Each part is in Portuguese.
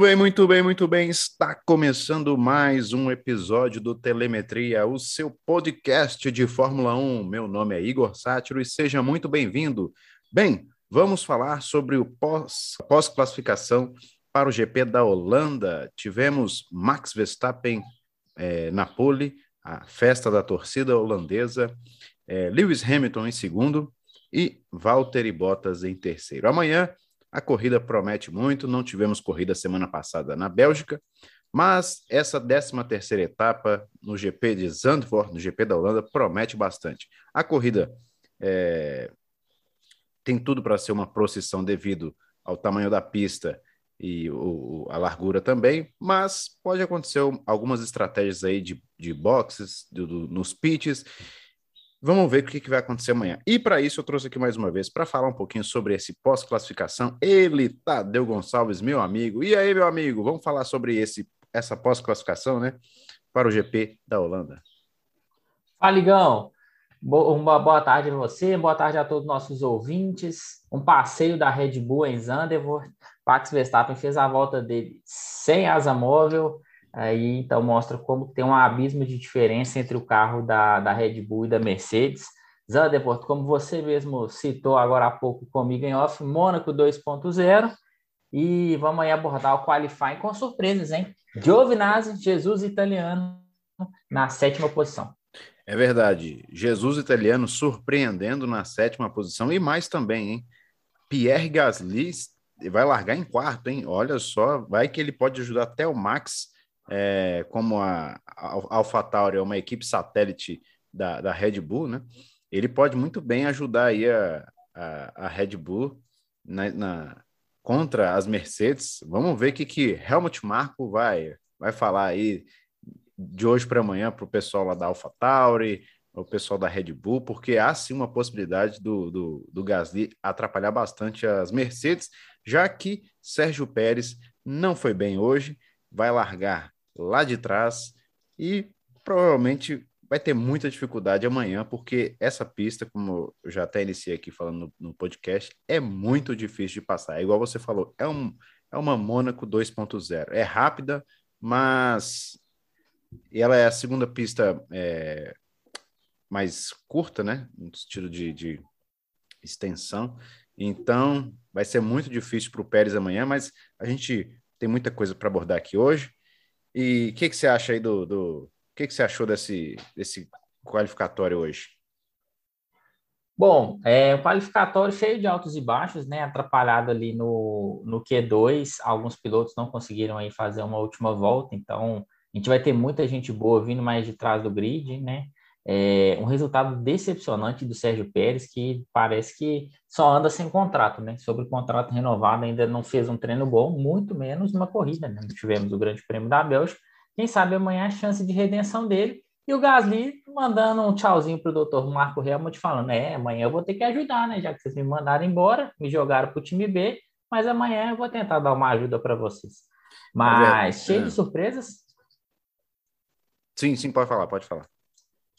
bem, muito bem, muito bem. Está começando mais um episódio do Telemetria, o seu podcast de Fórmula 1. Meu nome é Igor Sátiro e seja muito bem-vindo. Bem, vamos falar sobre o pós-classificação pós para o GP da Holanda. Tivemos Max Verstappen é, na pole, a festa da torcida holandesa, é, Lewis Hamilton em segundo e Valtteri Bottas em terceiro. Amanhã a corrida promete muito, não tivemos corrida semana passada na Bélgica, mas essa 13 terceira etapa no GP de Zandvoort, no GP da Holanda, promete bastante. A corrida é, tem tudo para ser uma procissão devido ao tamanho da pista e o, a largura também, mas pode acontecer algumas estratégias aí de, de boxes, do, nos pitches, Vamos ver o que, que vai acontecer amanhã. E para isso eu trouxe aqui mais uma vez para falar um pouquinho sobre esse pós-classificação. Ele, Tadeu Gonçalves, meu amigo. E aí, meu amigo, vamos falar sobre esse essa pós-classificação, né? Para o GP da Holanda. Fala. Uma boa tarde a você, boa tarde a todos os nossos ouvintes. Um passeio da Red Bull em Zandvoort. Max Verstappen fez a volta dele sem asa móvel, Aí então mostra como tem um abismo de diferença entre o carro da, da Red Bull e da Mercedes. Zandvoort, como você mesmo citou agora há pouco comigo em off, Mônaco 2.0. E vamos aí abordar o qualifying com surpresas, hein? Giovinazzi, Jesus Italiano, na sétima posição. É verdade. Jesus Italiano surpreendendo na sétima posição e mais também, hein? Pierre Gasly vai largar em quarto, hein? Olha só, vai que ele pode ajudar até o Max é, como a, AlphaTauri é uma equipe satélite da, da Red Bull, né? Ele pode muito bem ajudar aí a, a, a Red Bull na, na, contra as Mercedes. Vamos ver o que, que Helmut Marko vai, vai falar aí de hoje para amanhã para o pessoal lá da AlphaTauri, o pessoal da Red Bull, porque há sim uma possibilidade do, do, do Gasly atrapalhar bastante as Mercedes, já que Sérgio Pérez não foi bem hoje, vai largar lá de trás e provavelmente vai ter muita dificuldade amanhã, porque essa pista, como eu já até iniciei aqui falando no, no podcast, é muito difícil de passar. É igual você falou, é, um, é uma Mônaco 2.0. É rápida, mas ela é a segunda pista é, mais curta, né? No sentido de, de extensão. Então, vai ser muito difícil para o Pérez amanhã, mas a gente tem muita coisa para abordar aqui hoje. E o que, que você acha aí do. do que, que você achou desse, desse qualificatório hoje? Bom, é um qualificatório cheio de altos e baixos, né? Atrapalhado ali no, no Q2. Alguns pilotos não conseguiram aí fazer uma última volta, então a gente vai ter muita gente boa vindo mais de trás do grid, né? É, um resultado decepcionante do Sérgio Pérez, que parece que só anda sem contrato, né? Sobre o contrato renovado, ainda não fez um treino bom, muito menos uma corrida, né? Tivemos o Grande Prêmio da Bélgica. Quem sabe amanhã a chance de redenção dele. E o Gasly mandando um tchauzinho para o doutor Marco Helmut, falando: é, amanhã eu vou ter que ajudar, né? Já que vocês me mandaram embora, me jogaram para o time B, mas amanhã eu vou tentar dar uma ajuda para vocês. Mas, é, cheio é. de surpresas. Sim, sim, pode falar, pode falar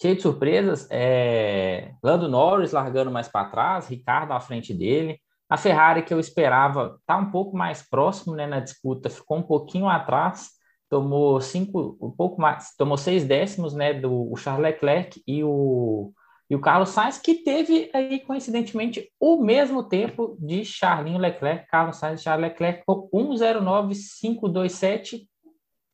cheio de surpresas. É... Lando Norris largando mais para trás, Ricardo à frente dele. A Ferrari, que eu esperava, está um pouco mais próximo né, na disputa, ficou um pouquinho atrás, tomou cinco, um pouco mais, tomou seis décimos né, do Charles Leclerc e o, e o Carlos Sainz, que teve aí, coincidentemente, o mesmo tempo de Charlinho Leclerc, Carlos Sainz e Charles Leclerc, com 1,09527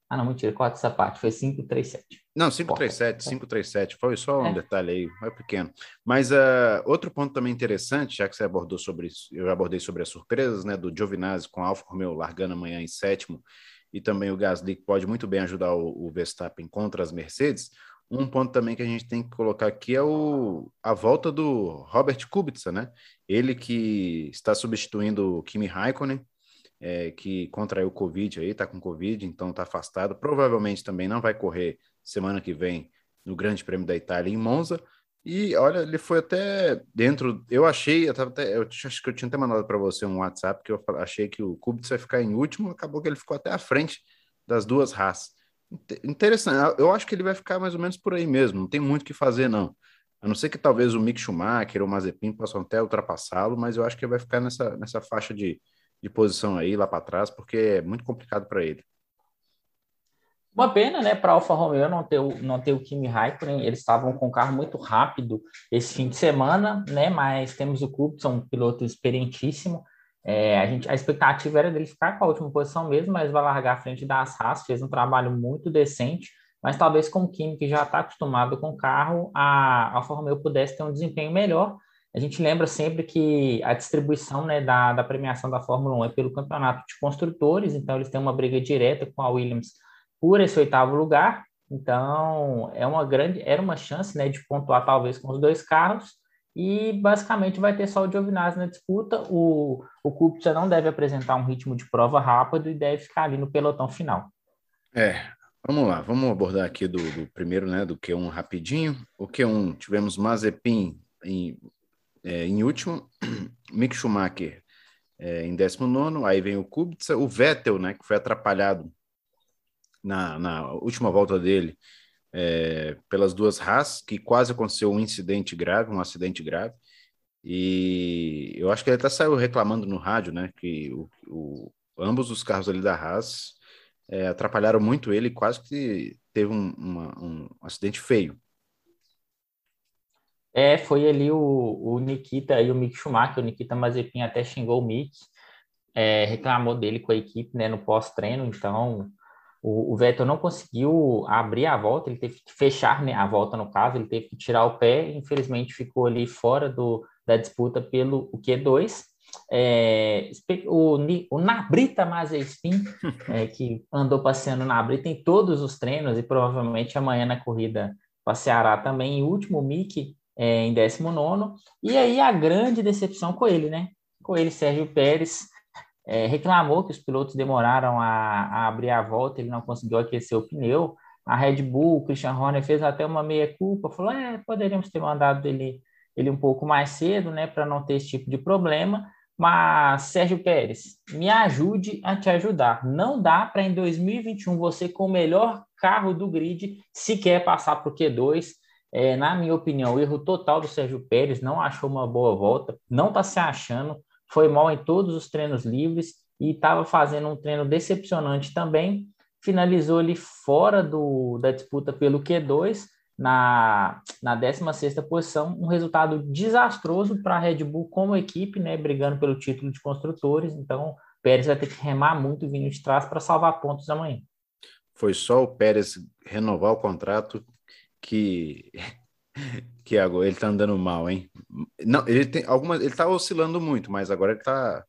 ah, não, mentira, corta essa parte, foi 537. Não, 537, 537, foi só um é. detalhe aí, é pequeno. Mas uh, outro ponto também interessante, já que você abordou sobre isso, eu abordei sobre as surpresas, né, do Giovinazzi com Alfa Romeo largando amanhã em sétimo, e também o Gasly que pode muito bem ajudar o, o Verstappen contra as Mercedes, um ponto também que a gente tem que colocar aqui é o, a volta do Robert Kubica, né? Ele que está substituindo o Kimi Raikkonen, é, que contraiu Covid aí, tá com Covid, então tá afastado. Provavelmente também não vai correr semana que vem no Grande Prêmio da Itália em Monza. E olha, ele foi até dentro. Eu achei, eu, tava até, eu acho que eu tinha até mandado para você um WhatsApp que eu achei que o Kubica ia ficar em último, acabou que ele ficou até à frente das duas raças. Interessante, eu acho que ele vai ficar mais ou menos por aí mesmo, não tem muito o que fazer, não. A não ser que talvez o Mick Schumacher ou o Mazepin possam até ultrapassá-lo, mas eu acho que ele vai ficar nessa, nessa faixa de de posição aí lá para trás, porque é muito complicado para ele. Uma pena, né, para Alfa Romeo não ter, o, não ter o Kimi Raikkonen, eles estavam com um carro muito rápido esse fim de semana, né, mas temos o Kubica, um piloto experientíssimo, é, a, gente, a expectativa era dele ficar com a última posição mesmo, mas vai largar à frente das Haas, fez um trabalho muito decente, mas talvez com o Kimi, que já está acostumado com o carro, a Alfa Romeo pudesse ter um desempenho melhor. A gente lembra sempre que a distribuição né, da, da premiação da Fórmula 1 é pelo campeonato de construtores, então eles têm uma briga direta com a Williams por esse oitavo lugar. Então, é uma grande, era uma chance, né, de pontuar talvez com os dois carros. E basicamente vai ter só o Giovinazzi na disputa. O, o Kubica não deve apresentar um ritmo de prova rápido e deve ficar ali no pelotão final. É, vamos lá, vamos abordar aqui do, do primeiro, né, do Q1 rapidinho. O Q1 tivemos Mazepin em, é, em último, Mick Schumacher é, em 19, aí vem o Kubica, o Vettel, né, que foi atrapalhado na, na última volta dele é, pelas duas Haas, que quase aconteceu um incidente grave, um acidente grave. E eu acho que ele até saiu reclamando no rádio, né? Que o, o ambos os carros ali da Haas é, atrapalharam muito ele, quase que teve um, uma, um acidente feio. É, foi ali o, o Nikita e o Mick Schumacher, o Nikita Mazepin até xingou o Mick, é, reclamou dele com a equipe né, no pós-treino, então o, o, Vettel não conseguiu abrir a volta, ele teve que fechar né, a volta no caso, ele teve que tirar o pé, infelizmente ficou ali fora do, da disputa pelo o Q2. É, o, o Nabrita Mazepin, é, que andou passeando na Brita em todos os treinos e provavelmente amanhã na corrida passeará também, em último Mick é, em 19. E aí a grande decepção com ele, né? Com ele, Sérgio Pérez, é, reclamou que os pilotos demoraram a, a, abrir a volta, ele não conseguiu aquecer o pneu. A Red Bull, o Christian Horner fez até uma meia-culpa, falou: é, poderíamos ter mandado ele, ele um pouco mais cedo, né, para não ter esse tipo de problema. Mas, Sérgio Pérez, me ajude a te ajudar. Não dá para em 2021 você, com o melhor carro do grid, sequer passar para o Q2. É, na minha opinião, o erro total do Sérgio Pérez, não achou uma boa volta, não está se achando foi mal em todos os treinos livres e estava fazendo um treino decepcionante também. Finalizou ali fora do, da disputa pelo Q2, na, na 16 posição, um resultado desastroso para a Red Bull como equipe, né, brigando pelo título de construtores. Então, Pérez vai ter que remar muito vindo de trás para salvar pontos amanhã. Foi só o Pérez renovar o contrato que que agora ele tá andando mal, hein? Não, ele tem algumas, ele tá oscilando muito, mas agora ele tá,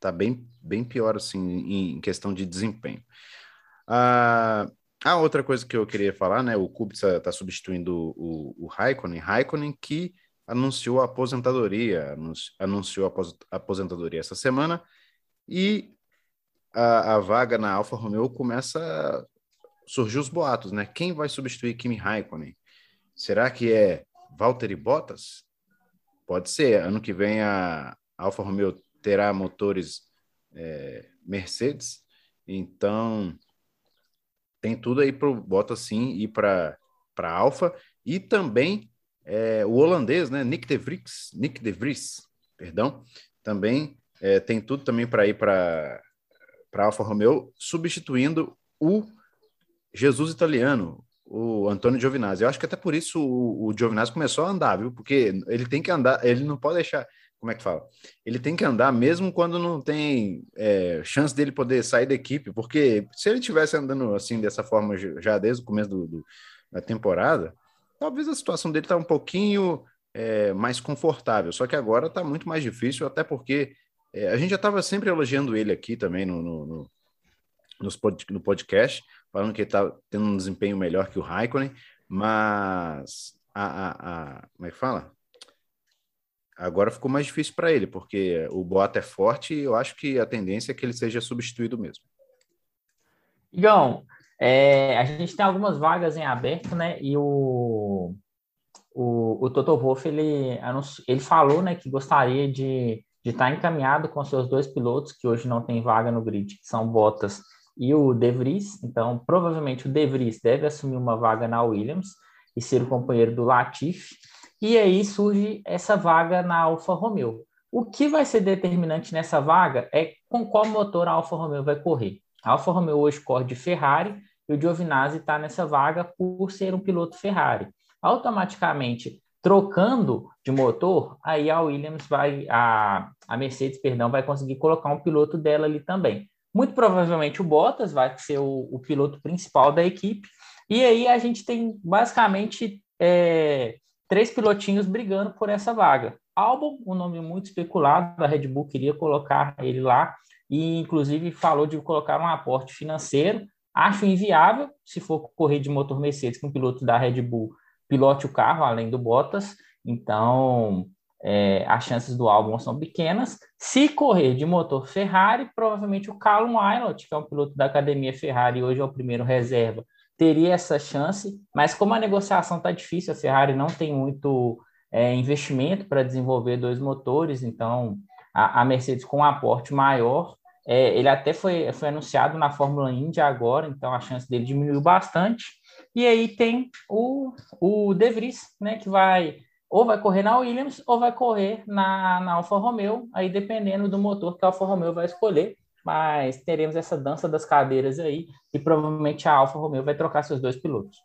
tá bem, bem pior assim em questão de desempenho. Ah, a outra coisa que eu queria falar, né? O Kubica tá substituindo o, o Raikkonen, Raikkonen que anunciou a aposentadoria, anunciou a aposentadoria essa semana e a, a vaga na Alfa Romeo começa a surgir os boatos, né? Quem vai substituir Kimi Raikkonen? Será que é Valtteri Bottas? Pode ser. Ano que vem a Alfa Romeo terá motores é, Mercedes, então tem tudo aí para o Bottas sim ir para para Alfa e também é, o holandês, né, Nick de Vries, Nick de Vries, perdão, também é, tem tudo também para ir para para Alfa Romeo, substituindo o Jesus italiano, o Antônio Giovinazzi. Eu acho que até por isso o, o Giovinazzi começou a andar, viu? Porque ele tem que andar, ele não pode deixar. Como é que fala? Ele tem que andar mesmo quando não tem é, chance dele poder sair da equipe, porque se ele tivesse andando assim dessa forma já desde o começo do, do da temporada, talvez a situação dele tá um pouquinho é, mais confortável. Só que agora tá muito mais difícil, até porque é, a gente já estava sempre elogiando ele aqui também no, no, no, no podcast, falando que ele está tendo um desempenho melhor que o Raikkonen, mas a, a, a, como é que fala? Agora ficou mais difícil para ele, porque o Boato é forte e eu acho que a tendência é que ele seja substituído mesmo. Igão, é, a gente tem algumas vagas em aberto, né? E o, o, o Toto Wolff, ele, ele falou né, que gostaria de, de estar encaminhado com seus dois pilotos, que hoje não tem vaga no grid, que são Bottas e o De Vries. Então, provavelmente o De Vries deve assumir uma vaga na Williams e ser o companheiro do Latifi. E aí surge essa vaga na Alfa Romeo. O que vai ser determinante nessa vaga é com qual motor a Alfa Romeo vai correr. A Alfa Romeo hoje corre de Ferrari e o Giovinazzi está nessa vaga por ser um piloto Ferrari. Automaticamente, trocando de motor, aí a Williams vai, a, a Mercedes, perdão, vai conseguir colocar um piloto dela ali também. Muito provavelmente o Bottas vai ser o, o piloto principal da equipe. E aí a gente tem basicamente é, três pilotinhos brigando por essa vaga. Albon, um nome muito especulado, a Red Bull queria colocar ele lá e inclusive falou de colocar um aporte financeiro. Acho inviável, se for correr de motor Mercedes com um piloto da Red Bull, pilote o carro, além do Bottas. Então, é, as chances do Albon são pequenas. Se correr de motor Ferrari, provavelmente o Callum Eilert, que é um piloto da academia Ferrari, hoje é o primeiro reserva, teria essa chance. Mas como a negociação está difícil, a Ferrari não tem muito é, investimento para desenvolver dois motores, então a, a Mercedes com um aporte maior, é, ele até foi, foi anunciado na Fórmula Indy agora, então a chance dele diminuiu bastante. E aí tem o, o De Vries, né, que vai ou vai correr na Williams ou vai correr na, na Alfa Romeo, aí dependendo do motor que a Alfa Romeo vai escolher. Mas teremos essa dança das cadeiras aí e provavelmente a Alfa Romeo vai trocar seus dois pilotos.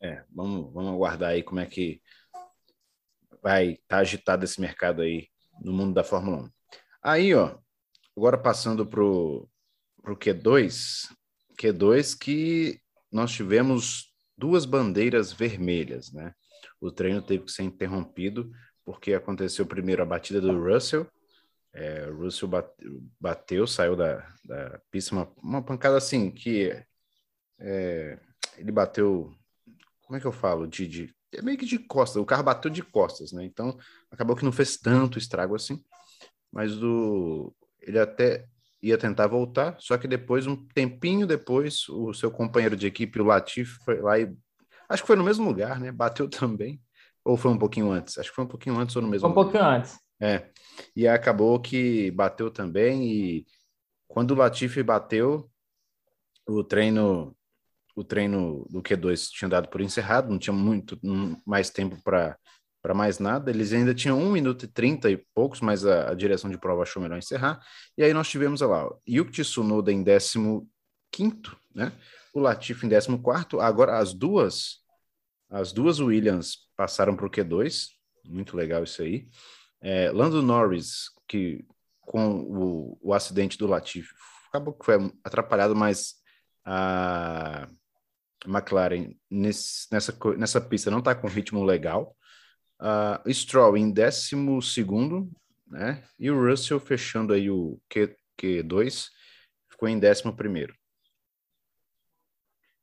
É, vamos, vamos aguardar aí como é que vai estar tá agitado esse mercado aí no mundo da Fórmula 1. Aí, ó, agora passando para o Q2, Q2 que nós tivemos duas bandeiras vermelhas, né? O treino teve que ser interrompido porque aconteceu primeiro a batida do Russell. É, o Russell bateu, saiu da, da pista, uma, uma pancada assim que é, ele bateu. Como é que eu falo? De, de é meio que de costas, o carro bateu de costas, né? Então acabou que não fez tanto estrago assim, mas ele até ia tentar voltar, só que depois, um tempinho depois, o seu companheiro de equipe, o Latifi, foi lá e acho que foi no mesmo lugar, né? Bateu também, ou foi um pouquinho antes? Acho que foi um pouquinho antes ou no mesmo. Foi um lugar. pouquinho antes. É, e acabou que bateu também e quando o Latifi bateu, o treino o treino do Q2 tinha dado por encerrado, não tinha muito mais tempo para para mais nada. Eles ainda tinham 1 minuto e 30 e poucos, mas a, a, direção de prova achou melhor encerrar. E aí nós tivemos lá, Yuki Tsunoda em 15 né? O Latifi em 14 Agora as duas as duas Williams passaram para o Q2. Muito legal isso aí. É, Lando Norris, que com o, o acidente do Latifi, acabou que foi atrapalhado, mas a McLaren nesse, nessa, nessa pista não está com ritmo legal. Uh, Stroll em décimo segundo, né? E o Russell fechando aí o Q, Q2, ficou em décimo primeiro.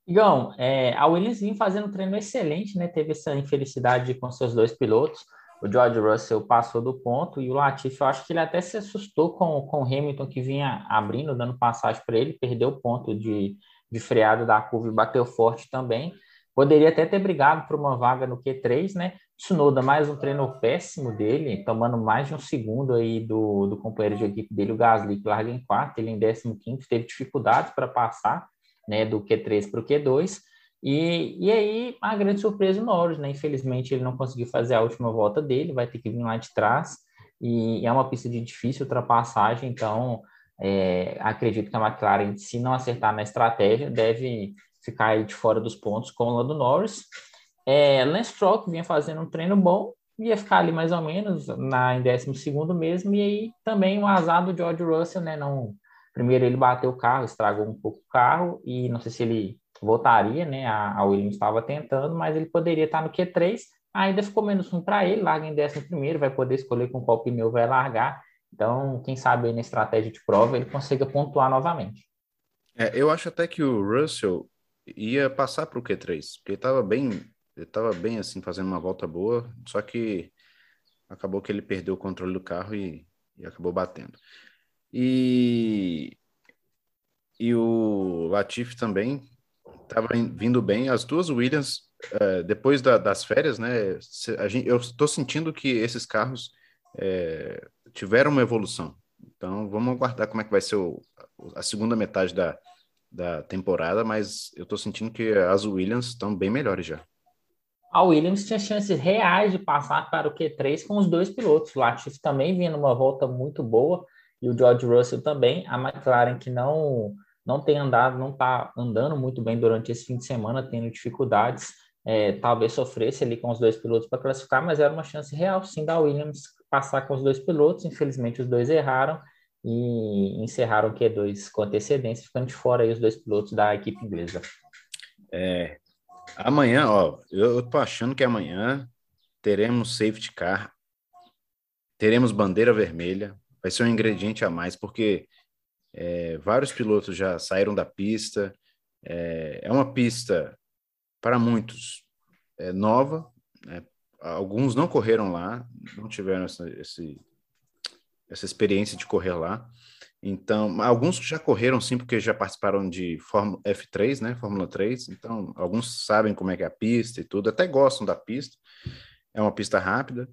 Igão, é, a Williams vinha fazendo um treino excelente, né? Teve essa infelicidade com seus dois pilotos. O George Russell passou do ponto e o Latifi, eu acho que ele até se assustou com, com o Hamilton, que vinha abrindo, dando passagem para ele, perdeu o ponto de, de freado da curva e bateu forte também. Poderia até ter brigado por uma vaga no Q3, né? Tsunoda, mais um treino péssimo dele, tomando mais de um segundo aí do, do companheiro de equipe dele, o Gasly, que larga em quarto, ele em 15 teve dificuldades para passar, né, do Q3 para o Q2, e, e aí a grande surpresa o Norris, né, infelizmente ele não conseguiu fazer a última volta dele, vai ter que vir lá de trás, e é uma pista de difícil ultrapassagem, então é, acredito que a McLaren, se não acertar na estratégia, deve ficar aí de fora dos pontos com o Lando Norris, é, Lance Stroll, que vinha fazendo um treino bom, ia ficar ali mais ou menos na, em 12 mesmo, e aí também o azar do George Russell, né? Não, primeiro ele bateu o carro, estragou um pouco o carro, e não sei se ele voltaria, né? A, a Williams estava tentando, mas ele poderia estar no Q3, ainda ficou menos um para ele, larga em 11 vai poder escolher com qual pneu vai largar. Então, quem sabe aí na estratégia de prova ele consiga pontuar novamente. É, eu acho até que o Russell ia passar para o Q3, porque ele estava bem estava bem assim, fazendo uma volta boa, só que acabou que ele perdeu o controle do carro e, e acabou batendo. E, e o Latifi também estava vindo bem. As duas Williams, uh, depois da, das férias, né? Gente, eu estou sentindo que esses carros é, tiveram uma evolução. Então, vamos aguardar como é que vai ser o, a segunda metade da, da temporada, mas eu estou sentindo que as Williams estão bem melhores já. A Williams tinha chances reais de passar para o Q3 com os dois pilotos. O também vinha numa volta muito boa e o George Russell também. A McLaren que não não tem andado, não está andando muito bem durante esse fim de semana, tendo dificuldades. É, talvez sofresse ali com os dois pilotos para classificar, mas era uma chance real sim da Williams passar com os dois pilotos. Infelizmente, os dois erraram e encerraram o Q2 com antecedência, ficando de fora aí os dois pilotos da equipe inglesa. É, amanhã, ó, eu, eu tô achando que amanhã teremos safety car, teremos bandeira vermelha, vai ser um ingrediente a mais, porque é, vários pilotos já saíram da pista. É, é uma pista, para muitos, é, nova. Né? Alguns não correram lá, não tiveram essa, esse, essa experiência de correr lá. Então, alguns já correram sim, porque já participaram de Fórmula F3, né? Fórmula 3. Então, alguns sabem como é que é a pista e tudo, até gostam da pista. É uma pista rápida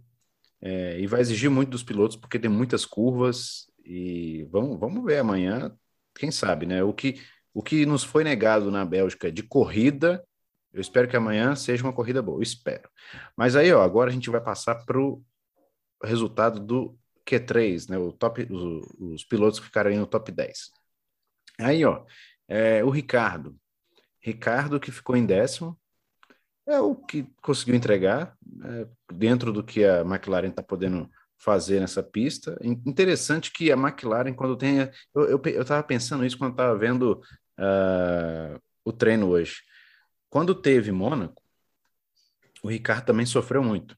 é, e vai exigir muito dos pilotos, porque tem muitas curvas e vamos, vamos ver amanhã, quem sabe, né? O que, o que nos foi negado na Bélgica de corrida, eu espero que amanhã seja uma corrida boa, espero. Mas aí, ó, agora a gente vai passar para o resultado do Q3, né? O top, os, os pilotos que ficaram aí no top 10. Aí, ó, é, o Ricardo. Ricardo que ficou em décimo, é o que conseguiu entregar, é, dentro do que a McLaren está podendo fazer nessa pista. Interessante que a McLaren, quando tem. Eu estava pensando isso quando estava vendo uh, o treino hoje. Quando teve Mônaco, o Ricardo também sofreu muito.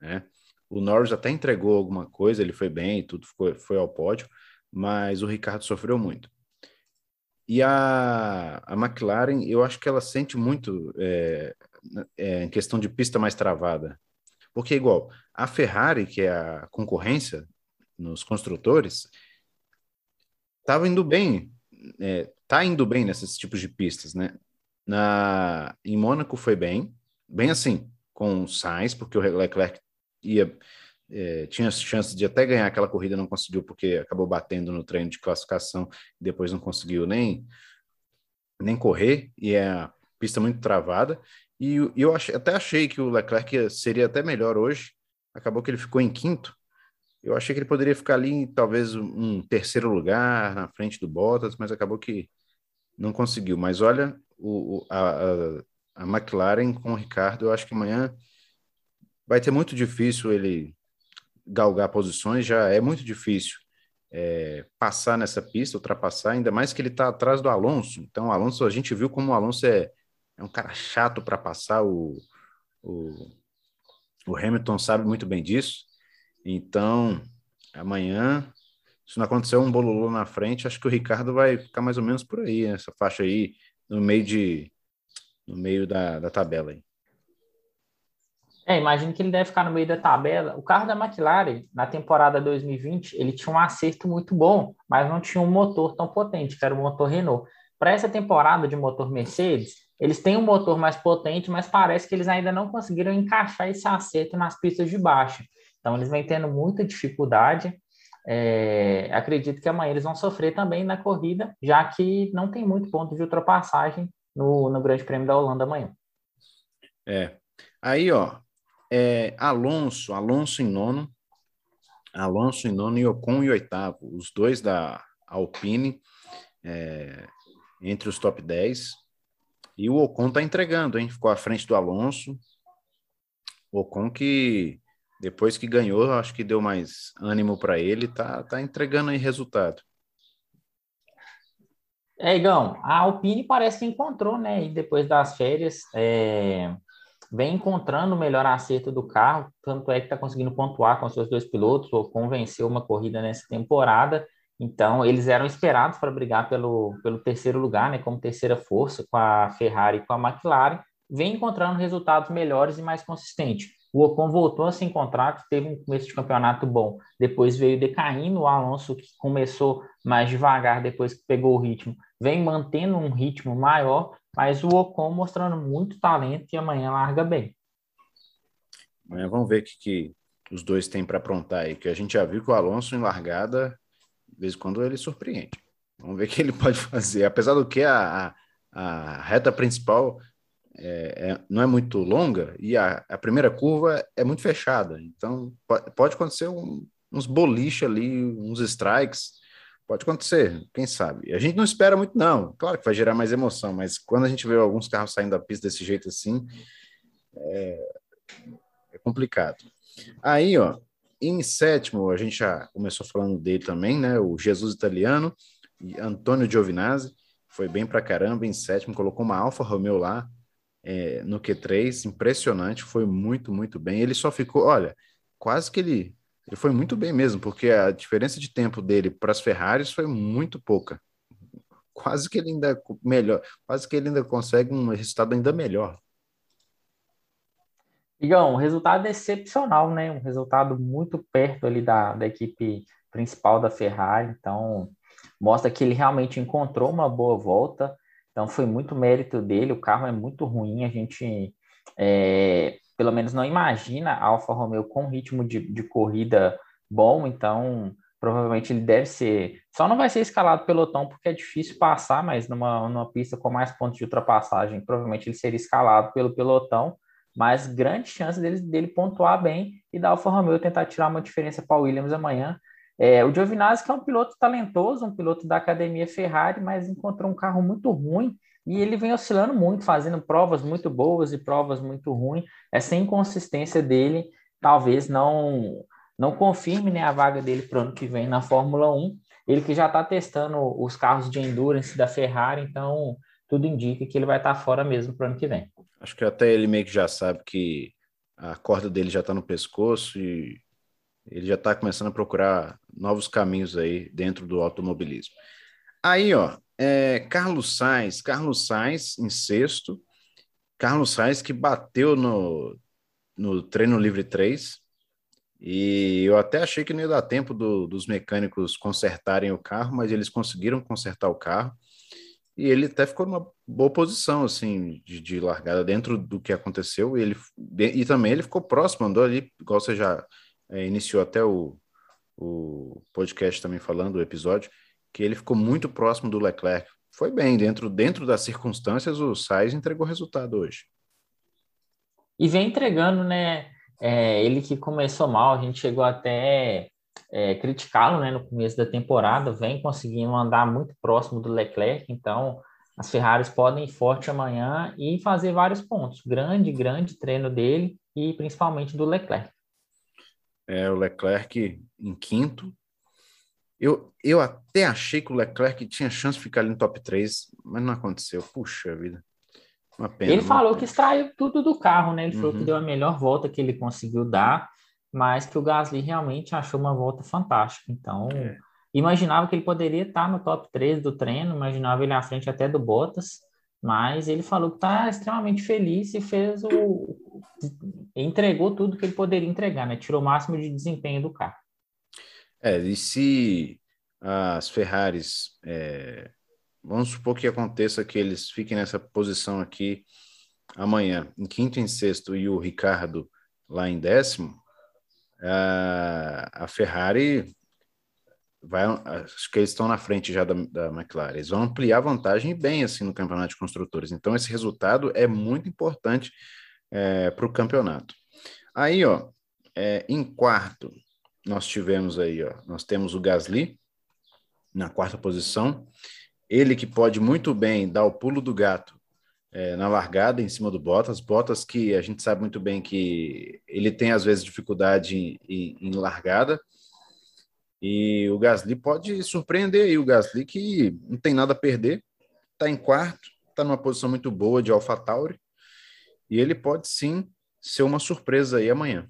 Né? O Norris até entregou alguma coisa, ele foi bem, tudo foi, foi ao pódio, mas o Ricardo sofreu muito. E a, a McLaren, eu acho que ela sente muito é, é, em questão de pista mais travada. Porque, igual, a Ferrari, que é a concorrência nos construtores, estava indo bem, é, tá indo bem nesses tipos de pistas, né? Na, em Mônaco foi bem, bem assim, com o Sainz, porque o Leclerc ia, é, tinha chance de até ganhar aquela corrida, não conseguiu porque acabou batendo no treino de classificação depois não conseguiu nem, nem correr, e é a pista muito travada. E eu até achei que o Leclerc seria até melhor hoje. Acabou que ele ficou em quinto. Eu achei que ele poderia ficar ali, talvez, um terceiro lugar, na frente do Bottas, mas acabou que não conseguiu. Mas olha, o, a, a, McLaren com o Ricardo, eu acho que amanhã vai ter muito difícil ele galgar posições, já é muito difícil é, passar nessa pista, ultrapassar, ainda mais que ele está atrás do Alonso. Então, o Alonso, a gente viu como o Alonso é é um cara chato para passar. O, o, o Hamilton sabe muito bem disso. Então, amanhã, se não acontecer um bololô na frente, acho que o Ricardo vai ficar mais ou menos por aí, nessa faixa aí, no meio de no meio da, da tabela aí. É, imagino que ele deve ficar no meio da tabela. O carro da McLaren, na temporada 2020, ele tinha um acerto muito bom, mas não tinha um motor tão potente, que era o motor Renault. Para essa temporada de motor Mercedes, eles têm um motor mais potente, mas parece que eles ainda não conseguiram encaixar esse acerto nas pistas de baixo. Então, eles vêm tendo muita dificuldade. É, acredito que amanhã eles vão sofrer também na corrida, já que não tem muito ponto de ultrapassagem no, no Grande Prêmio da Holanda amanhã. É. Aí, ó, é, Alonso, Alonso em nono, Alonso em nono e Ocon em oitavo, os dois da Alpine é, entre os top 10. E o Ocon tá entregando, hein? Ficou à frente do Alonso. O Ocon que depois que ganhou, acho que deu mais ânimo para ele, tá, tá entregando aí resultado. É, Igão, a Alpine parece que encontrou, né? E depois das férias, é, vem encontrando o melhor acerto do carro, tanto é que está conseguindo pontuar com seus dois pilotos, ou convenceu uma corrida nessa temporada. Então, eles eram esperados para brigar pelo, pelo terceiro lugar, né, como terceira força, com a Ferrari e com a McLaren, vem encontrando resultados melhores e mais consistentes. O Ocon voltou a se encontrar, teve um começo de campeonato bom, depois veio decaindo. O Alonso, que começou mais devagar, depois que pegou o ritmo, vem mantendo um ritmo maior, mas o Ocon mostrando muito talento e amanhã larga bem. Amanhã vamos ver o que, que os dois têm para aprontar aí, que a gente já viu que o Alonso em largada de vez em quando ele surpreende. Vamos ver o que ele pode fazer. Apesar do que a, a, a reta principal é, é, não é muito longa e a, a, primeira curva é muito fechada. Então, pode acontecer um, uns boliche ali, uns strikes. Pode acontecer, quem sabe. A gente não espera muito, não. Claro que vai gerar mais emoção, mas quando a gente vê alguns carros saindo da pista desse jeito assim, é, é complicado. Aí, ó, em sétimo, a gente já começou falando dele também, né? O Jesus Italiano e Antônio Giovinazzi. Foi bem pra caramba. Em sétimo, colocou uma Alfa Romeo lá é, no Q3. Impressionante. Foi muito, muito bem. Ele só ficou, olha, quase que ele. Ele foi muito bem mesmo, porque a diferença de tempo dele para as Ferraris foi muito pouca. Quase que ele ainda melhor, quase que ele ainda consegue um resultado ainda melhor. Igão, um resultado excepcional, né? Um resultado muito perto ali da, da equipe principal da Ferrari. Então, mostra que ele realmente encontrou uma boa volta. Então, foi muito mérito dele. O carro é muito ruim. A gente, é, pelo menos, não imagina a Alfa Romeo com ritmo de, de corrida bom. Então, provavelmente ele deve ser. Só não vai ser escalado pelotão porque é difícil passar, mas numa, numa pista com mais pontos de ultrapassagem, provavelmente ele seria escalado pelo pelotão mas grande chance dele, dele pontuar bem e da Alfa Romeo tentar tirar uma diferença para o Williams amanhã. É, o Giovinazzi, que é um piloto talentoso, um piloto da academia Ferrari, mas encontrou um carro muito ruim e ele vem oscilando muito, fazendo provas muito boas e provas muito ruins. Essa inconsistência dele talvez não não confirme né, a vaga dele para o ano que vem na Fórmula 1. Ele que já está testando os carros de endurance da Ferrari, então tudo indica que ele vai estar tá fora mesmo para o ano que vem. Acho que até ele meio que já sabe que a corda dele já está no pescoço e ele já está começando a procurar novos caminhos aí dentro do automobilismo. Aí, ó, é, Carlos Sainz, Carlos Sainz em sexto, Carlos Sainz que bateu no, no treino livre 3, e eu até achei que não ia dar tempo do, dos mecânicos consertarem o carro, mas eles conseguiram consertar o carro e ele até ficou numa boa posição, assim, de, de largada dentro do que aconteceu, e, ele, e também ele ficou próximo, andou ali, igual você já é, iniciou até o, o podcast também falando, o episódio, que ele ficou muito próximo do Leclerc. Foi bem, dentro, dentro das circunstâncias, o Sainz entregou resultado hoje. E vem entregando, né? É, ele que começou mal, a gente chegou até é, criticá-lo né, no começo da temporada, vem conseguindo andar muito próximo do Leclerc, então as Ferraris podem ir forte amanhã e fazer vários pontos. Grande, grande treino dele e principalmente do Leclerc. É, o Leclerc em quinto. Eu, eu até achei que o Leclerc tinha chance de ficar ali no top 3, mas não aconteceu. Puxa vida. Uma pena. Ele falou pena. que extraiu tudo do carro, né? Ele uhum. falou que uhum. deu a melhor volta que ele conseguiu dar mas que o Gasly realmente achou uma volta fantástica. Então, é. Imaginava que ele poderia estar no top 3 do treino, imaginava ele à frente até do Bottas, mas ele falou que está extremamente feliz e fez o. entregou tudo que ele poderia entregar, né? Tirou o máximo de desempenho do carro. É, e se as Ferraris. É, vamos supor que aconteça que eles fiquem nessa posição aqui amanhã, em quinto e em sexto, e o Ricardo lá em décimo, a Ferrari vai, acho que eles estão na frente já da, da McLaren. Eles vão ampliar a vantagem bem assim no campeonato de construtores. Então esse resultado é muito importante é, para o campeonato. Aí, ó, é, em quarto nós tivemos aí, ó, nós temos o Gasly na quarta posição. Ele que pode muito bem dar o pulo do gato é, na largada em cima do Bottas. Bottas que a gente sabe muito bem que ele tem às vezes dificuldade em, em, em largada. E o Gasly pode surpreender aí o Gasly que não tem nada a perder, está em quarto, está numa posição muito boa de AlphaTauri e ele pode sim ser uma surpresa aí amanhã.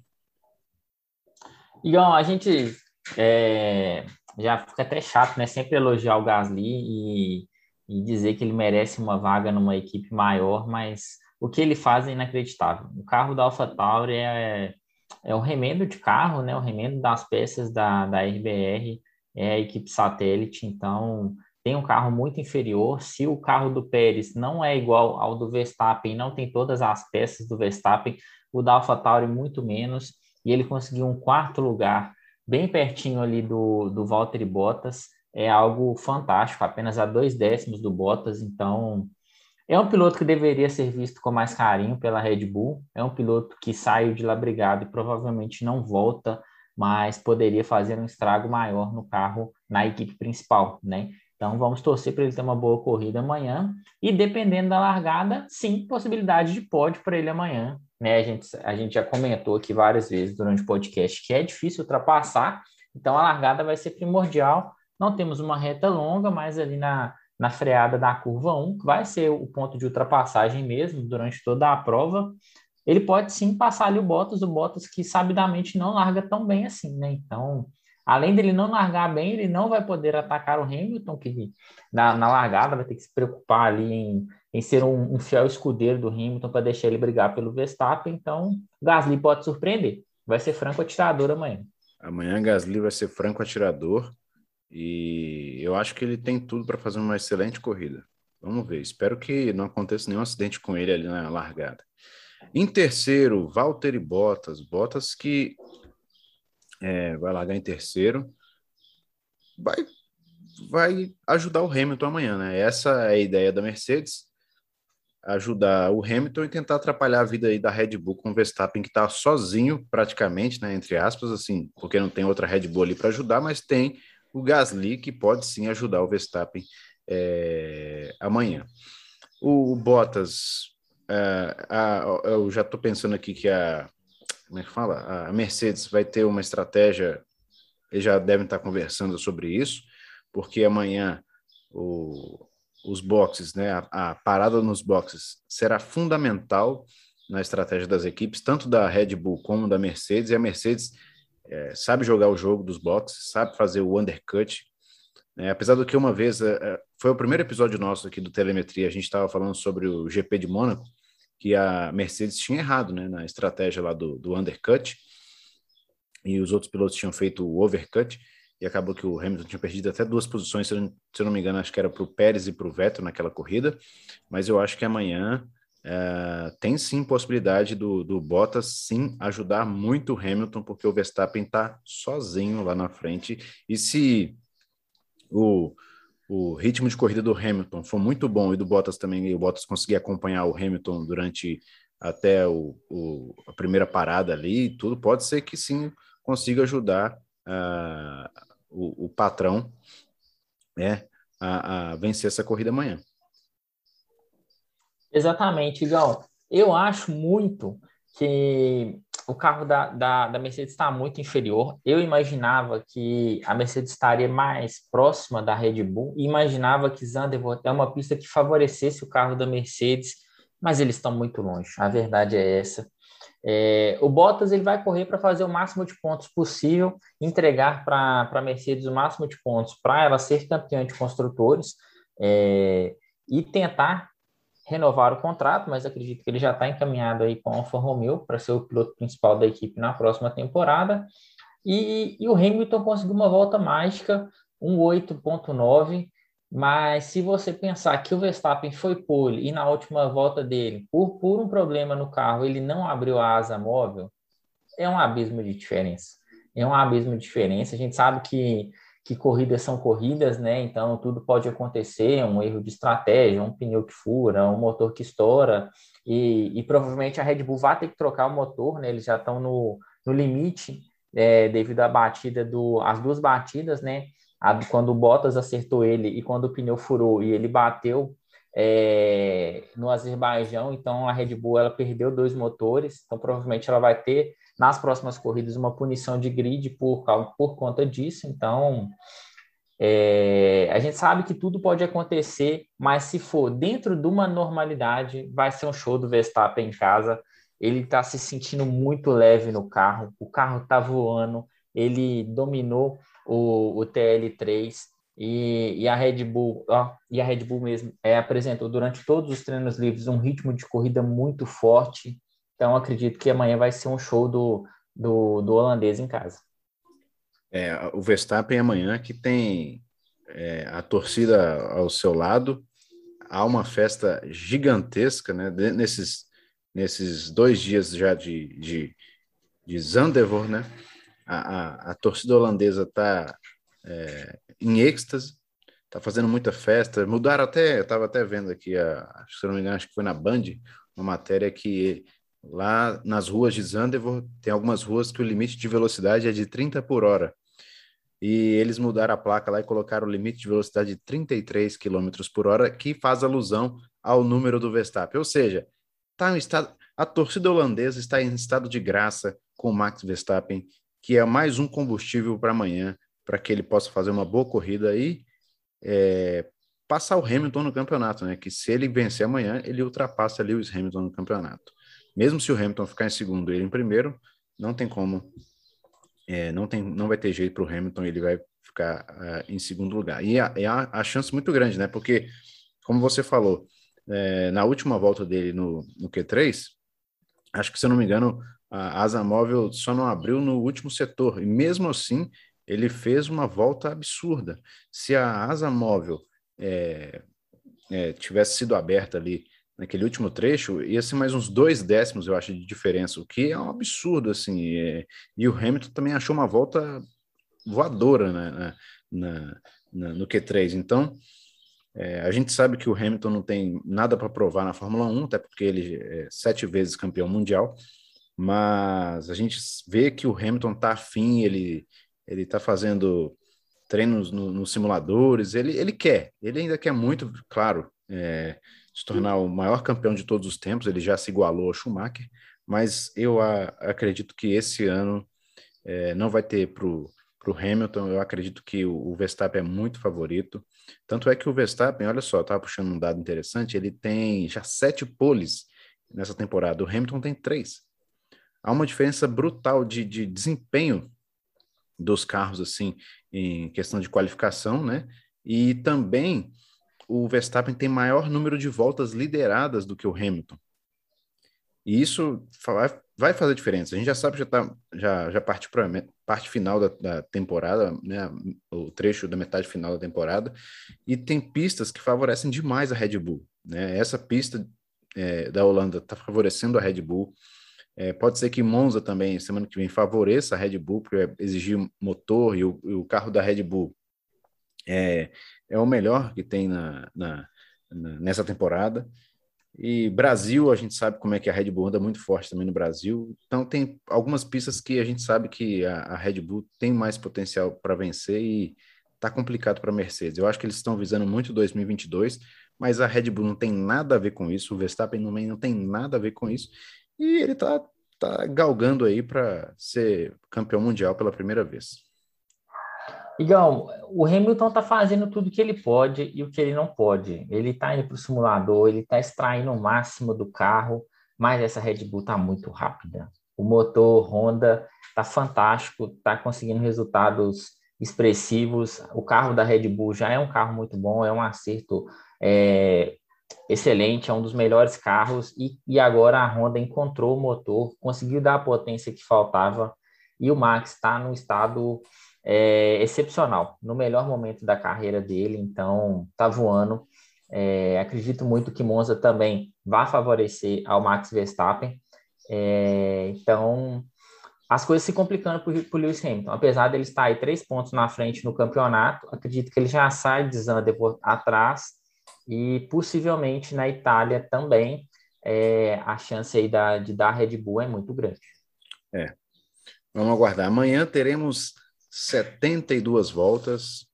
Igão, a gente é, já fica até chato, né? Sempre elogiar o Gasly e e dizer que ele merece uma vaga numa equipe maior, mas o que ele faz é inacreditável. O carro da AlphaTauri é, é o remendo de carro, né? O remendo das peças da, da RBR é a equipe satélite, então tem um carro muito inferior. Se o carro do Pérez não é igual ao do Verstappen, não tem todas as peças do Verstappen, o da AlphaTauri muito menos, e ele conseguiu um quarto lugar, bem pertinho ali do, do Valtteri Bottas, é algo fantástico, apenas a dois décimos do Bottas, então É um piloto que deveria ser visto com mais carinho pela Red Bull. É um piloto que saiu de lá brigado e provavelmente não volta, mas poderia fazer um estrago maior no carro na equipe principal, né? Então vamos torcer para ele ter uma boa corrida amanhã. E dependendo da largada, sim, possibilidade de pódio para ele amanhã. Né? A, gente, a gente já comentou aqui várias vezes durante o podcast que é difícil ultrapassar, então a largada vai ser primordial. Não temos uma reta longa, mas ali na, na freada da curva 1, que vai ser o ponto de ultrapassagem mesmo durante toda a prova. Ele pode sim passar ali o Bottas, o Bottas que sabidamente não larga tão bem assim, né? Então, além dele não largar bem, ele não vai poder atacar o Hamilton, que na, na largada vai ter que se preocupar ali em, em ser um, um fiel escudeiro do Hamilton para deixar ele brigar pelo Verstappen. Então, Gasly pode surpreender. Vai ser franco atirador amanhã. Amanhã Gasly vai ser franco atirador. E eu acho que ele tem tudo para fazer uma excelente corrida. Vamos ver. Espero que não aconteça nenhum acidente com ele ali na largada. Em terceiro, Valtteri Bottas. Bottas que é, vai largar em terceiro. Vai, vai ajudar o Hamilton amanhã, né? Essa é a ideia da Mercedes. Ajudar o Hamilton e tentar atrapalhar a vida aí da Red Bull com o Verstappen, que está sozinho, praticamente, né? Entre aspas, assim, porque não tem outra Red Bull ali para ajudar, mas tem o Gasly, que pode sim ajudar o Verstappen é, amanhã. O, o Bottas, é, a, eu já estou pensando aqui que a, como é que fala? A Mercedes vai ter uma estratégia, eles já devem estar conversando sobre isso, porque amanhã o, os boxes, né, a, a parada nos boxes será fundamental na estratégia das equipes, tanto da Red Bull como da Mercedes, e a Mercedes é, sabe jogar o jogo dos boxes, sabe fazer o undercut. Né? Apesar do que uma vez, é, é foi o primeiro episódio nosso aqui do Telemetria, a gente estava falando sobre o GP de Mônaco, que a Mercedes tinha errado né, na estratégia lá do, do undercut, e os outros pilotos tinham feito o overcut, e acabou que o Hamilton tinha perdido até duas posições, se eu não me engano, acho que era para o Pérez e para o Vettel naquela corrida, mas eu acho que amanhã é, tem sim possibilidade do, do Bottas sim ajudar muito o Hamilton, porque o Verstappen está sozinho lá na frente. E se o, o ritmo de corrida do Hamilton for muito bom e do Bottas também, e o Bottas conseguir acompanhar o Hamilton durante até o, o a primeira parada ali, tudo pode ser que sim consiga ajudar uh, o, o patrão né, a, a vencer essa corrida amanhã. Exatamente, Igão. Eu acho muito que o carro da, da, da Mercedes está muito inferior. Eu imaginava que a Mercedes estaria mais próxima da Red Bull imaginava que Zandvoort é uma pista que favorecesse o carro da Mercedes, mas eles estão muito longe. A verdade é essa. É, o Bottas ele vai correr para fazer o máximo de pontos possível, entregar para a Mercedes o máximo de pontos para ela ser campeã de construtores é, e tentar renovar o contrato, mas acredito que ele já está encaminhado aí com a Alfa Romeo para ser o piloto principal da equipe na próxima temporada. E, e o Hamilton conseguiu uma volta mágica, um 8.9, mas se você pensar que o Verstappen foi pole e na última volta dele, por, por um problema no carro, ele não abriu a asa móvel, é um abismo de diferença. É um abismo de diferença. A gente sabe que que corridas são corridas, né? Então tudo pode acontecer, um erro de estratégia, um pneu que fura, um motor que estoura, e, e provavelmente a Red Bull vai ter que trocar o motor, né? Eles já estão no, no limite é, devido à batida do, as duas batidas, né? A, quando o Bottas acertou ele e quando o pneu furou e ele bateu é, no Azerbaijão, então a Red Bull ela perdeu dois motores, então provavelmente ela vai ter nas próximas corridas uma punição de grid por, por conta disso. Então, é, a gente sabe que tudo pode acontecer, mas se for dentro de uma normalidade, vai ser um show do Verstappen em casa. Ele está se sentindo muito leve no carro, o carro está voando, ele dominou o, o TL3 e, e, a Red Bull, ó, e a Red Bull mesmo é, apresentou durante todos os treinos livres um ritmo de corrida muito forte. Então, acredito que amanhã vai ser um show do, do, do holandês em casa. É, o Verstappen amanhã que tem é, a torcida ao seu lado, há uma festa gigantesca, né? Nesses, nesses dois dias já de, de, de Zandvoort, né? A, a, a torcida holandesa está é, em êxtase, tá fazendo muita festa. Mudaram até, eu estava até vendo aqui, a, se não me engano, acho que foi na Band, uma matéria que lá nas ruas de Zandvoort tem algumas ruas que o limite de velocidade é de 30 por hora. E eles mudaram a placa lá e colocaram o limite de velocidade de 33 km por hora, que faz alusão ao número do Verstappen. Ou seja, tá em estado, a torcida holandesa está em estado de graça com o Max Verstappen, que é mais um combustível para amanhã, para que ele possa fazer uma boa corrida e é, passar o Hamilton no campeonato, né? Que se ele vencer amanhã, ele ultrapassa Lewis Hamilton no campeonato. Mesmo se o Hamilton ficar em segundo e ele em primeiro, não tem como, é, não tem, não vai ter jeito para o Hamilton, ele vai ficar uh, em segundo lugar. E é a, a, chance muito grande, né? Porque, como você falou, é, na última volta dele no, no Q3, acho que se eu não me engano, a asa móvel só não abriu no último setor, e mesmo assim ele fez uma volta absurda. Se a asa móvel é, é, tivesse sido aberta ali naquele último trecho, ia ser mais uns dois décimos, eu acho, de diferença, o que é um absurdo, assim. E o Hamilton também achou uma volta voadora né, na, na, no Q3. Então, é, a gente sabe que o Hamilton não tem nada para provar na Fórmula 1, até porque ele é sete vezes campeão mundial, mas a gente vê que o Hamilton está afim, ele ele está fazendo treinos nos no simuladores, ele, ele quer, ele ainda quer muito, claro, é, se tornar o maior campeão de todos os tempos, ele já se igualou ao Schumacher, mas eu a, acredito que esse ano é, não vai ter para o Hamilton, eu acredito que o, o, Verstappen é muito favorito, tanto é que o Verstappen, olha só, estava puxando um dado interessante, ele tem já sete poles nessa temporada, o Hamilton tem três. Há uma diferença brutal de, de desempenho dos carros, assim, em questão de qualificação, né? E também o Verstappen tem maior número de voltas lideradas do que o Hamilton. E isso vai, fazer diferença. A gente já sabe que já, tá, já, já parte para a parte final da, da, temporada, né? o trecho da metade final da temporada, e tem pistas que favorecem demais a Red Bull. Né? Essa pista é, da Holanda está favorecendo a Red Bull. É, pode ser que Monza também, semana que vem, favoreça a Red Bull, porque exigir motor e o, e o carro da Red Bull é, é o melhor que tem na, na, na, nessa temporada. E Brasil, a gente sabe como é que a Red Bull anda muito forte também no Brasil. Então, tem algumas pistas que a gente sabe que a, a Red Bull tem mais potencial para vencer e tá complicado para a Mercedes. Eu acho que eles estão visando muito 2022, mas a Red Bull não tem nada a ver com isso, o Verstappen também não tem nada a ver com isso e ele tá, tá galgando aí para ser campeão mundial pela primeira vez. Igão, o Hamilton tá fazendo tudo que ele pode e o que ele não pode. Ele tá indo para o simulador, ele tá extraindo o máximo do carro, mas essa Red Bull tá muito rápida. O motor Honda tá fantástico, tá conseguindo resultados expressivos. O carro da Red Bull já é um carro muito bom, é um acerto é, excelente, é um dos melhores carros e, e agora a Honda encontrou o motor, conseguiu dar a potência que faltava e o Max está no estado é, excepcional, no melhor momento da carreira dele, então está voando. É, acredito muito que Monza também vai favorecer ao Max Verstappen. É, então, as coisas se complicando para o Lewis Hamilton. Apesar dele estar aí três pontos na frente no campeonato, acredito que ele já sai de Zandvoort atrás e possivelmente na Itália também é, a chance aí da, de dar Red Bull é muito grande. É. Vamos aguardar. Amanhã teremos 72 voltas,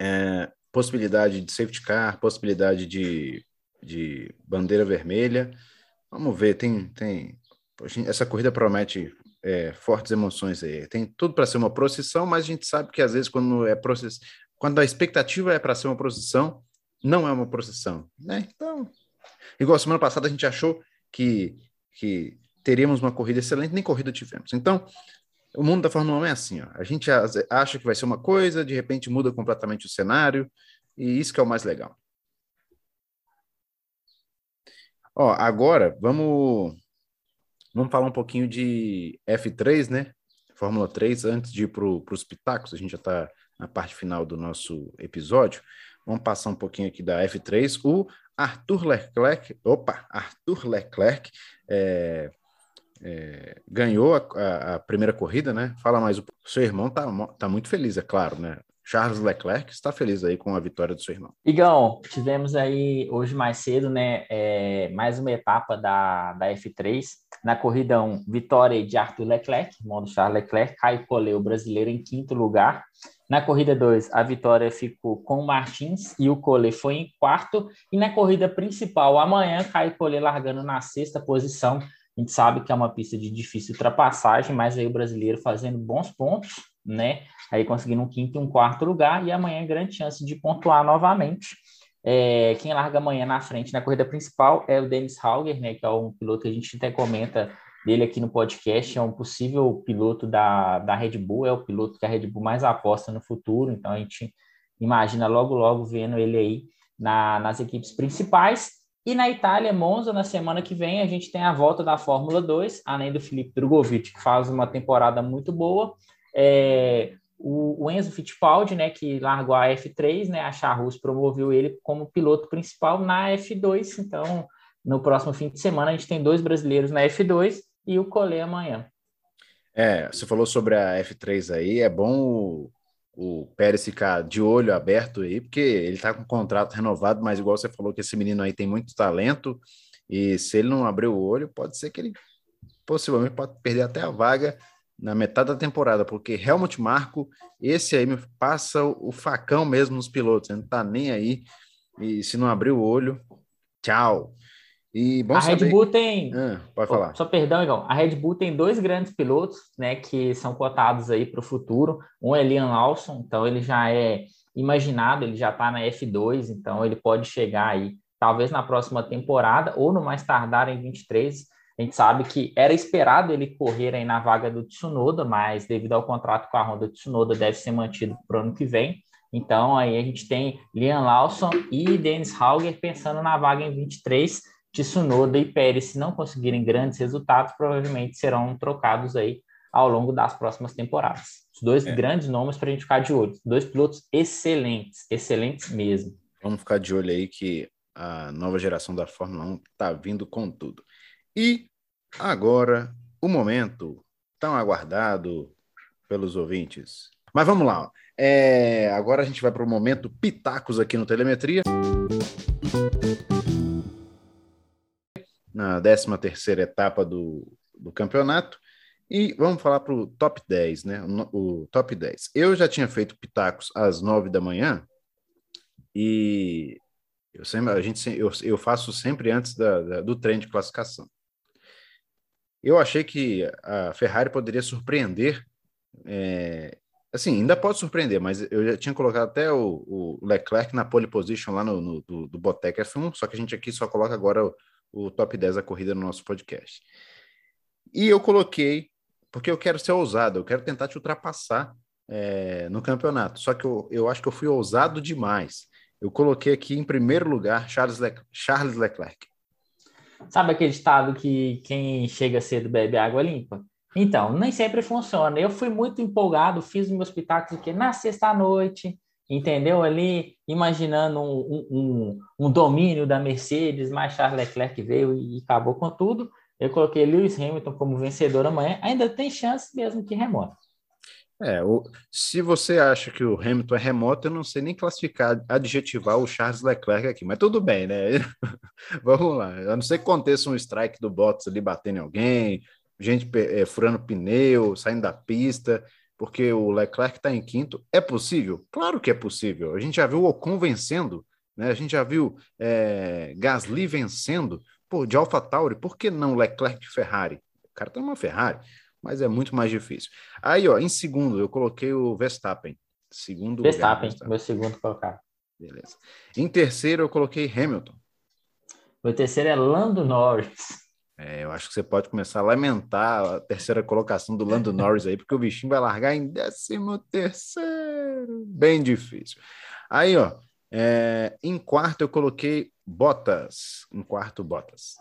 é, possibilidade de safety car, possibilidade de, de bandeira vermelha. Vamos ver, tem, tem essa corrida promete é, fortes emoções aí. Tem tudo para ser uma procissão, mas a gente sabe que às vezes quando é process... quando a expectativa é para ser uma procissão, não é uma procissão, né? Então, igual semana passada a gente achou que, que teríamos uma corrida excelente, nem corrida tivemos. Então, o mundo da Fórmula 1 é assim, ó. A gente acha que vai ser uma coisa, de repente muda completamente o cenário, e isso que é o mais legal. Ó, agora vamos vamos falar um pouquinho de F3, né? Fórmula 3, antes de ir para os pitacos, a gente já está na parte final do nosso episódio. Vamos passar um pouquinho aqui da F3. O Arthur Leclerc, opa, Arthur Leclerc é, é, ganhou a, a, a, primeira corrida, né? Fala mais, o seu irmão tá, tá muito feliz, é claro, né? Charles Leclerc está feliz aí com a vitória do seu irmão. Igão, tivemos aí hoje mais cedo, né, é, mais uma etapa da, da F3. Na corrida 1, vitória de Arthur Leclerc, irmão do Charles Leclerc, Caio Collet, o brasileiro, em quinto lugar. Na corrida 2, a vitória ficou com o Martins e o Collet foi em quarto. E na corrida principal, amanhã, Caio Collet largando na sexta posição. A gente sabe que é uma pista de difícil ultrapassagem, mas aí o brasileiro fazendo bons pontos, né? Aí conseguindo um quinto e um quarto lugar, e amanhã grande chance de pontuar novamente. É, quem larga amanhã na frente na corrida principal é o Dennis Hauger, né? Que é um piloto que a gente até comenta dele aqui no podcast, é um possível piloto da, da Red Bull, é o piloto que a Red Bull mais aposta no futuro, então a gente imagina logo, logo vendo ele aí na, nas equipes principais. E na Itália, Monza, na semana que vem, a gente tem a volta da Fórmula 2, além do Felipe Drogovic, que faz uma temporada muito boa. É, o, o, Enzo Fittipaldi, né, que largou a F3, né, a Charrus promoveu ele como piloto principal na F2. Então, no próximo fim de semana, a gente tem dois brasileiros na F2 e o Collet amanhã. É, você falou sobre a F3 aí, é bom o, Pérez ficar de olho aberto aí, porque ele está com contrato renovado, mas igual você falou que esse menino aí tem muito talento, e se ele não abrir o olho, pode ser que ele possivelmente pode perder até a vaga na metade da temporada, porque Helmut Marco, esse aí me passa o facão mesmo nos pilotos, ele não tá nem aí, e se não abrir o olho, tchau. E bom a saber... Red Bull tem. Ah, pode falar. Só perdão, Igor. A Red Bull tem dois grandes pilotos, né, que são cotados aí para o futuro. Um é Liam Lawson, então ele já é imaginado, ele já está na F2, então ele pode chegar aí, talvez na próxima temporada ou no mais tardar em 23. A gente sabe que era esperado ele correr aí na vaga do Tsunoda, mas devido ao contrato com a Honda, o Tsunoda deve ser mantido para o ano que vem. Então aí a gente tem Liam Lawson e Dennis Hauger pensando na vaga em 23 Tsunoda e Pérez, se não conseguirem grandes resultados, provavelmente serão trocados aí ao longo das próximas temporadas. Os dois é. grandes nomes para a gente ficar de olho. Dois pilotos excelentes, excelentes mesmo. Vamos ficar de olho aí que a nova geração da Fórmula 1 está vindo com tudo. E agora, o momento tão aguardado pelos ouvintes. Mas vamos lá. É, agora a gente vai para o momento Pitacos aqui no Telemetria na 13 terceira etapa do, do campeonato. E vamos falar para o top 10, né? O, o, top 10. Eu já tinha feito pitacos às 9 da manhã e eu sempre, a gente, eu, eu faço sempre antes da, da, do trem de classificação. Eu achei que a Ferrari poderia surpreender. É, assim, ainda pode surpreender, mas eu já tinha colocado até o, o Leclerc na pole position lá no, no do, do Botec F1, só que a gente aqui só coloca agora o, o top 10 da corrida no nosso podcast. E eu coloquei, porque eu quero ser ousado, eu quero tentar te ultrapassar é, no campeonato. Só que eu, eu acho que eu fui ousado demais. Eu coloquei aqui em primeiro lugar Charles, Le Charles Leclerc. Sabe aquele estado que quem chega cedo bebe água limpa? Então, nem sempre funciona. Eu fui muito empolgado, fiz meus pitacos aqui na sexta-noite, entendeu? Ali, imaginando um, um, um, domínio da Mercedes, mas Charles Leclerc veio e acabou com tudo. Eu coloquei Lewis Hamilton como vencedor amanhã. Ainda tem chance mesmo que remoto. É, o, se você acha que o Hamilton é remoto, eu não sei nem classificar, adjetivar o Charles Leclerc aqui, mas tudo bem, né? Vamos lá. A não ser que aconteça um strike do Bottas ali batendo em alguém, gente é, furando pneu, saindo da pista porque o Leclerc está em quinto. É possível? Claro que é possível. A gente já viu o Ocon vencendo, né? a gente já viu é, Gasly vencendo. Pô, de AlphaTauri, por que não Leclerc de Ferrari? O cara tá numa Ferrari, mas é muito mais difícil. Aí, ó, em segundo, eu coloquei o Verstappen. Segundo Verstappen, lugar, Verstappen. meu segundo colocado. Beleza. Em terceiro, eu coloquei Hamilton. Meu terceiro é Lando Norris. É, eu acho que você pode começar a lamentar a terceira colocação do Lando Norris aí, porque o bichinho vai largar em décimo terceiro. Bem difícil. Aí, ó, é, em quarto eu coloquei Bottas. Em quarto, Bottas.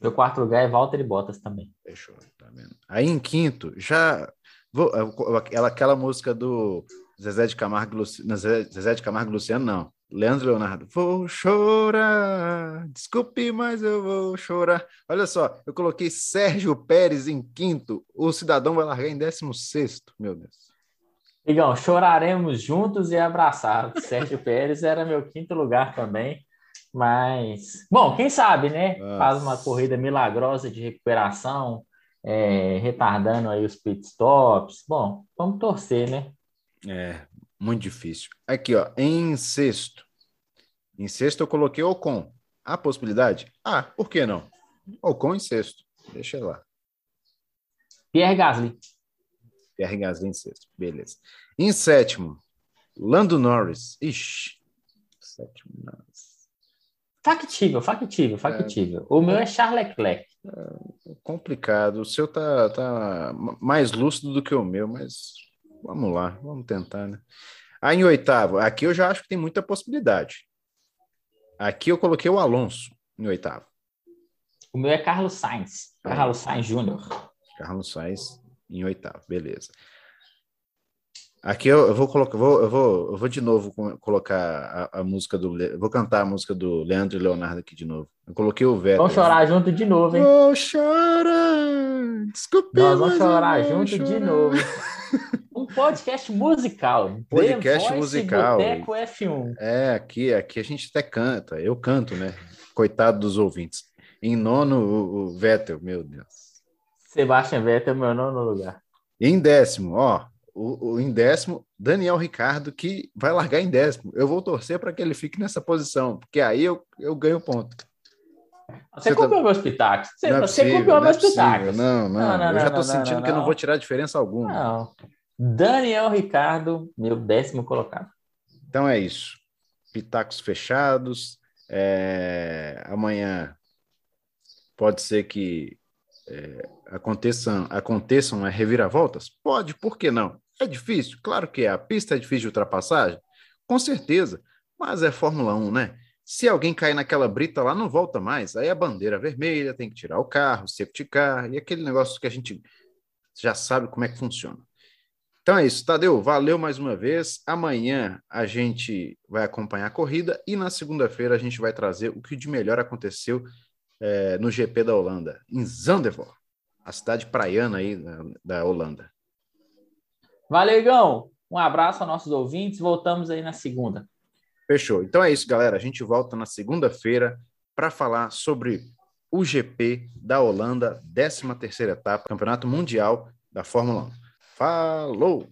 Meu quarto lugar é Walter e Bottas também. Fechou, tá vendo? Aí em quinto, já. Vou, aquela música do Zezé de Camargo, Zezé de Camargo Luciano, não. Leandro Leonardo, vou chorar, desculpe, mas eu vou chorar. Olha só, eu coloquei Sérgio Pérez em quinto, o cidadão vai largar em décimo sexto, meu Deus. Igão, choraremos juntos e abraçados. Sérgio Pérez era meu quinto lugar também. Mas, bom, quem sabe, né? Nossa. Faz uma corrida milagrosa de recuperação, é, retardando aí os pitstops. Bom, vamos torcer, né? É, muito difícil. Aqui, ó, em sexto. Em sexto eu coloquei Ocon. Há possibilidade? Ah, por que não? Ocon em sexto. Deixa lá. Pierre Gasly. Pierre Gasly em sexto. Beleza. Em sétimo, Lando Norris. Ixi. Sétimo, Norris. Factível, factível, factível. É, o meu é Charles Leclerc. É complicado. O seu tá, tá mais lúcido do que o meu, mas vamos lá, vamos tentar, né? Aí em oitavo, aqui eu já acho que tem muita possibilidade. Aqui eu coloquei o Alonso em oitavo. O meu é Carlos Sainz. Carlos Sainz Júnior. Carlos Sainz em oitavo, beleza. Aqui eu, eu vou colocar, vou, eu, vou, eu vou de novo colocar a, a música do. Vou cantar a música do Leandro e Leonardo aqui de novo. Eu coloquei o Vettel. Vamos chorar junto de novo, hein? Vou chorar. Desculpe. Nós vamos chorar junto chorar. de novo. Um podcast musical. Podcast musical. Boteco F1. É, aqui, aqui a gente até canta. Eu canto, né? Coitado dos ouvintes. Em nono, o, o Vettel, meu Deus. Sebastian Vettel, meu nono lugar. E em décimo, ó, o, o, em décimo, Daniel Ricardo, que vai largar em décimo. Eu vou torcer para que ele fique nessa posição, porque aí eu, eu ganho ponto. Você, você cumpriu tá... meus pitacos. Você, não é você possível, cumpriu meus é pitacos. Não, não, não, não, Eu já estou sentindo que eu não vou tirar diferença alguma. Não. Daniel Ricardo, meu décimo colocado. Então é isso. Pitacos fechados. É... Amanhã pode ser que é, aconteçam, aconteçam reviravoltas? Pode, por que não? É difícil? Claro que é. A pista é difícil de ultrapassagem? Com certeza. Mas é Fórmula 1, né? Se alguém cair naquela brita lá, não volta mais. Aí a bandeira vermelha, tem que tirar o carro, safety car, e aquele negócio que a gente já sabe como é que funciona. Então é isso, Tadeu. Valeu mais uma vez. Amanhã a gente vai acompanhar a corrida e na segunda-feira a gente vai trazer o que de melhor aconteceu é, no GP da Holanda, em Zandvoort, a cidade praiana aí da, da Holanda. Valeu, Igão. Um abraço aos nossos ouvintes. Voltamos aí na segunda. Fechou. Então é isso, galera. A gente volta na segunda-feira para falar sobre o GP da Holanda, 13 terceira etapa, Campeonato Mundial da Fórmula 1. Falou!